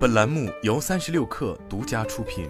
本栏目由三十六氪独家出品。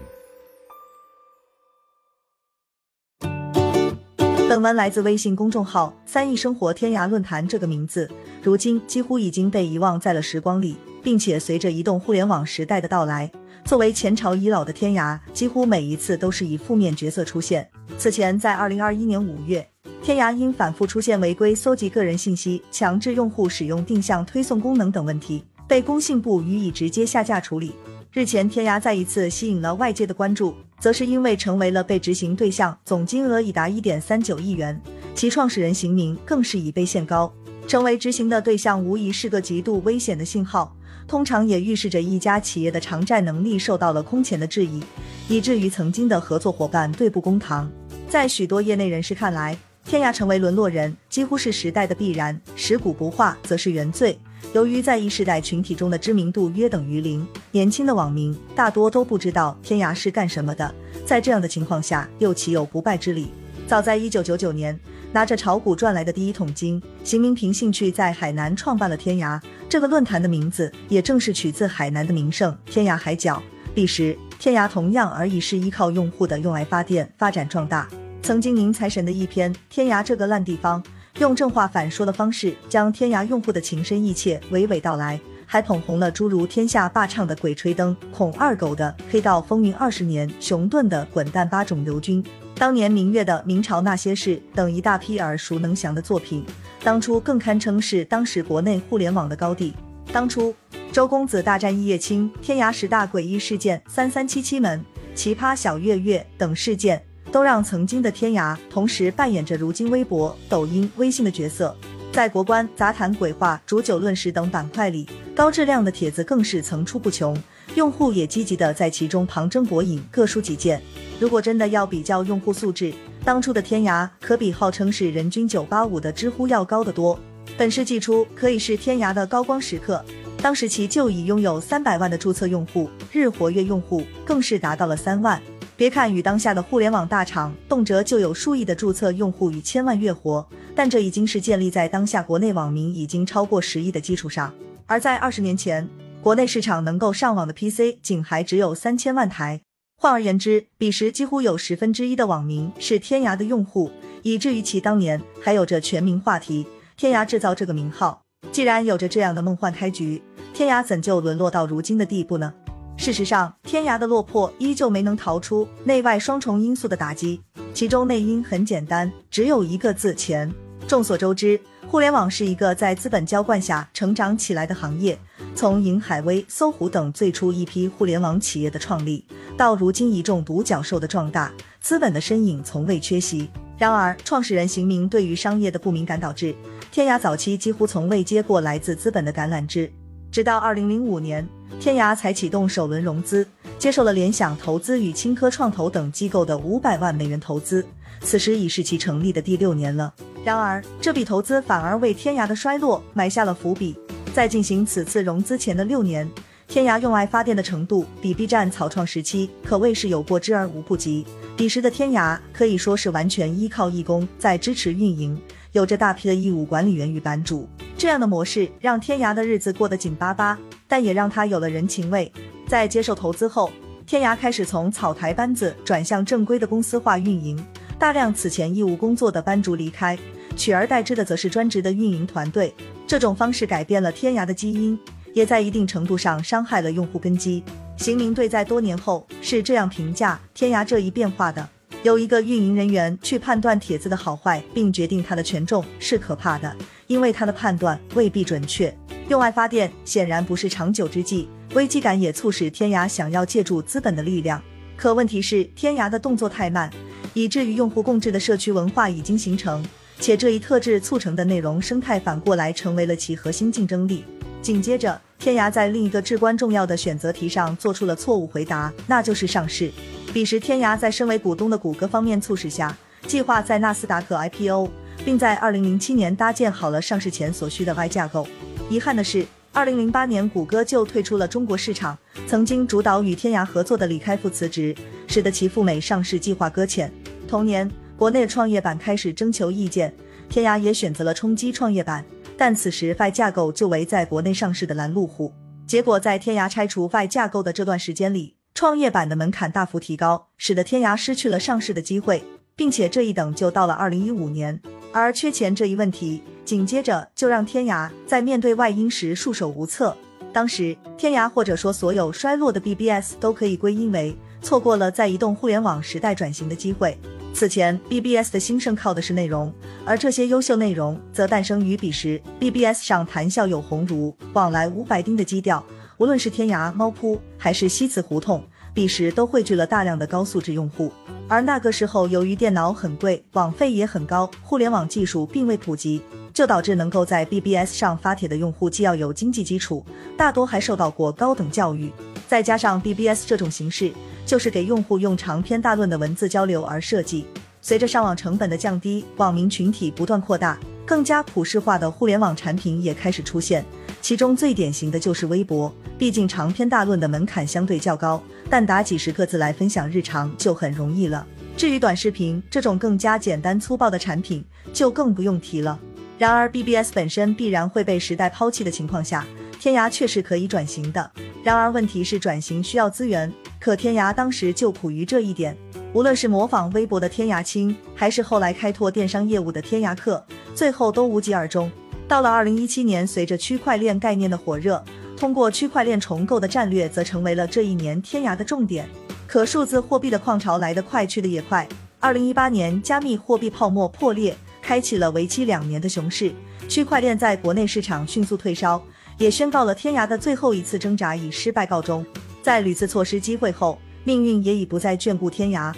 本文来自微信公众号“三亿生活天涯论坛”。这个名字如今几乎已经被遗忘在了时光里，并且随着移动互联网时代的到来，作为前朝遗老的天涯，几乎每一次都是以负面角色出现。此前，在二零二一年五月，天涯因反复出现违规搜集个人信息、强制用户使用定向推送功能等问题，被工信部予以直接下架处理。日前，天涯再一次吸引了外界的关注。则是因为成为了被执行对象，总金额已达一点三九亿元，其创始人邢明更是已被限高。成为执行的对象，无疑是个极度危险的信号，通常也预示着一家企业的偿债能力受到了空前的质疑，以至于曾经的合作伙伴对簿公堂。在许多业内人士看来，天涯成为沦落人，几乎是时代的必然；食古不化，则是原罪。由于在一世代群体中的知名度约等于零，年轻的网民大多都不知道天涯是干什么的。在这样的情况下，又岂有不败之理？早在一九九九年，拿着炒股赚来的第一桶金，邢明凭兴趣在海南创办了天涯。这个论坛的名字也正是取自海南的名胜——天涯海角。彼时，天涯同样而已是依靠用户的用爱发电发展壮大。曾经宁财神的一篇《天涯这个烂地方》。用正话反说的方式，将天涯用户的情深意切娓娓道来，还捧红了诸如天下霸唱的《鬼吹灯》、孔二狗的《黑道风云二十年》、熊顿的《滚蛋八种刘军》、当年明月的《明朝那些事》等一大批耳熟能详的作品。当初更堪称是当时国内互联网的高地。当初周公子大战一叶青、天涯十大诡异事件、三三七七门、奇葩小月月等事件。都让曾经的天涯同时扮演着如今微博、抖音、微信的角色，在国关、杂谈、鬼话、煮酒论史等板块里，高质量的帖子更是层出不穷，用户也积极的在其中旁征博引，各抒己见。如果真的要比较用户素质，当初的天涯可比号称是人均九八五的知乎要高得多。本世纪初可以是天涯的高光时刻，当时其就已拥有三百万的注册用户，日活跃用户更是达到了三万。别看与当下的互联网大厂动辄就有数亿的注册用户与千万月活，但这已经是建立在当下国内网民已经超过十亿的基础上。而在二十年前，国内市场能够上网的 PC 仅还只有三千万台。换而言之，彼时几乎有十分之一的网民是天涯的用户，以至于其当年还有着全民话题“天涯制造”这个名号。既然有着这样的梦幻开局，天涯怎就沦落到如今的地步呢？事实上，天涯的落魄依旧没能逃出内外双重因素的打击。其中内因很简单，只有一个字：钱。众所周知，互联网是一个在资本浇灌下成长起来的行业。从银海威、搜狐等最初一批互联网企业的创立，到如今一众独角兽的壮大，资本的身影从未缺席。然而，创始人邢明对于商业的不敏感，导致天涯早期几乎从未接过来自资本的橄榄枝。直到二零零五年，天涯才启动首轮融资，接受了联想投资与青科创投等机构的五百万美元投资。此时已是其成立的第六年了。然而，这笔投资反而为天涯的衰落埋下了伏笔。在进行此次融资前的六年，天涯用爱发电的程度比 B 站草创时期可谓是有过之而无不及。彼时的天涯可以说是完全依靠义工在支持运营。有着大批的义务管理员与版主，这样的模式让天涯的日子过得紧巴巴，但也让他有了人情味。在接受投资后，天涯开始从草台班子转向正规的公司化运营，大量此前义务工作的班主离开，取而代之的则是专职的运营团队。这种方式改变了天涯的基因，也在一定程度上伤害了用户根基。邢明队在多年后是这样评价天涯这一变化的。有一个运营人员去判断帖子的好坏，并决定它的权重是可怕的，因为他的判断未必准确。用爱发电显然不是长久之计，危机感也促使天涯想要借助资本的力量。可问题是，天涯的动作太慢，以至于用户共治的社区文化已经形成，且这一特质促成的内容生态反过来成为了其核心竞争力。紧接着，天涯在另一个至关重要的选择题上做出了错误回答，那就是上市。彼时，天涯在身为股东的谷歌方面促使下，计划在纳斯达克 IPO，并在2007年搭建好了上市前所需的 Y 架构。遗憾的是，2008年谷歌就退出了中国市场。曾经主导与天涯合作的李开复辞职，使得其赴美上市计划搁浅。同年，国内创业板开始征求意见，天涯也选择了冲击创业板，但此时 FI 架构就为在国内上市的拦路虎。结果在天涯拆除 Fi 架构的这段时间里，创业板的门槛大幅提高，使得天涯失去了上市的机会，并且这一等就到了二零一五年。而缺钱这一问题，紧接着就让天涯在面对外因时束手无策。当时，天涯或者说所有衰落的 BBS 都可以归因为错过了在移动互联网时代转型的机会。此前，BBS 的兴盛靠的是内容，而这些优秀内容则诞生于彼时 BBS 上谈笑有鸿儒，往来无白丁的基调。无论是天涯、猫扑还是西祠胡同，彼时都汇聚了大量的高素质用户。而那个时候，由于电脑很贵，网费也很高，互联网技术并未普及，就导致能够在 BBS 上发帖的用户既要有经济基础，大多还受到过高等教育，再加上 BBS 这种形式。就是给用户用长篇大论的文字交流而设计。随着上网成本的降低，网民群体不断扩大，更加普世化的互联网产品也开始出现。其中最典型的就是微博，毕竟长篇大论的门槛相对较高，但打几十个字来分享日常就很容易了。至于短视频这种更加简单粗暴的产品，就更不用提了。然而，BBS 本身必然会被时代抛弃的情况下，天涯确实可以转型的。然而，问题是转型需要资源。可天涯当时就苦于这一点，无论是模仿微博的天涯青，还是后来开拓电商业务的天涯客，最后都无疾而终。到了二零一七年，随着区块链概念的火热，通过区块链重构的战略则成为了这一年天涯的重点。可数字货币的矿潮来得快，去得也快。二零一八年，加密货币泡沫破裂，开启了为期两年的熊市，区块链在国内市场迅速退烧，也宣告了天涯的最后一次挣扎以失败告终。在屡次错失机会后，命运也已不再眷顾天涯。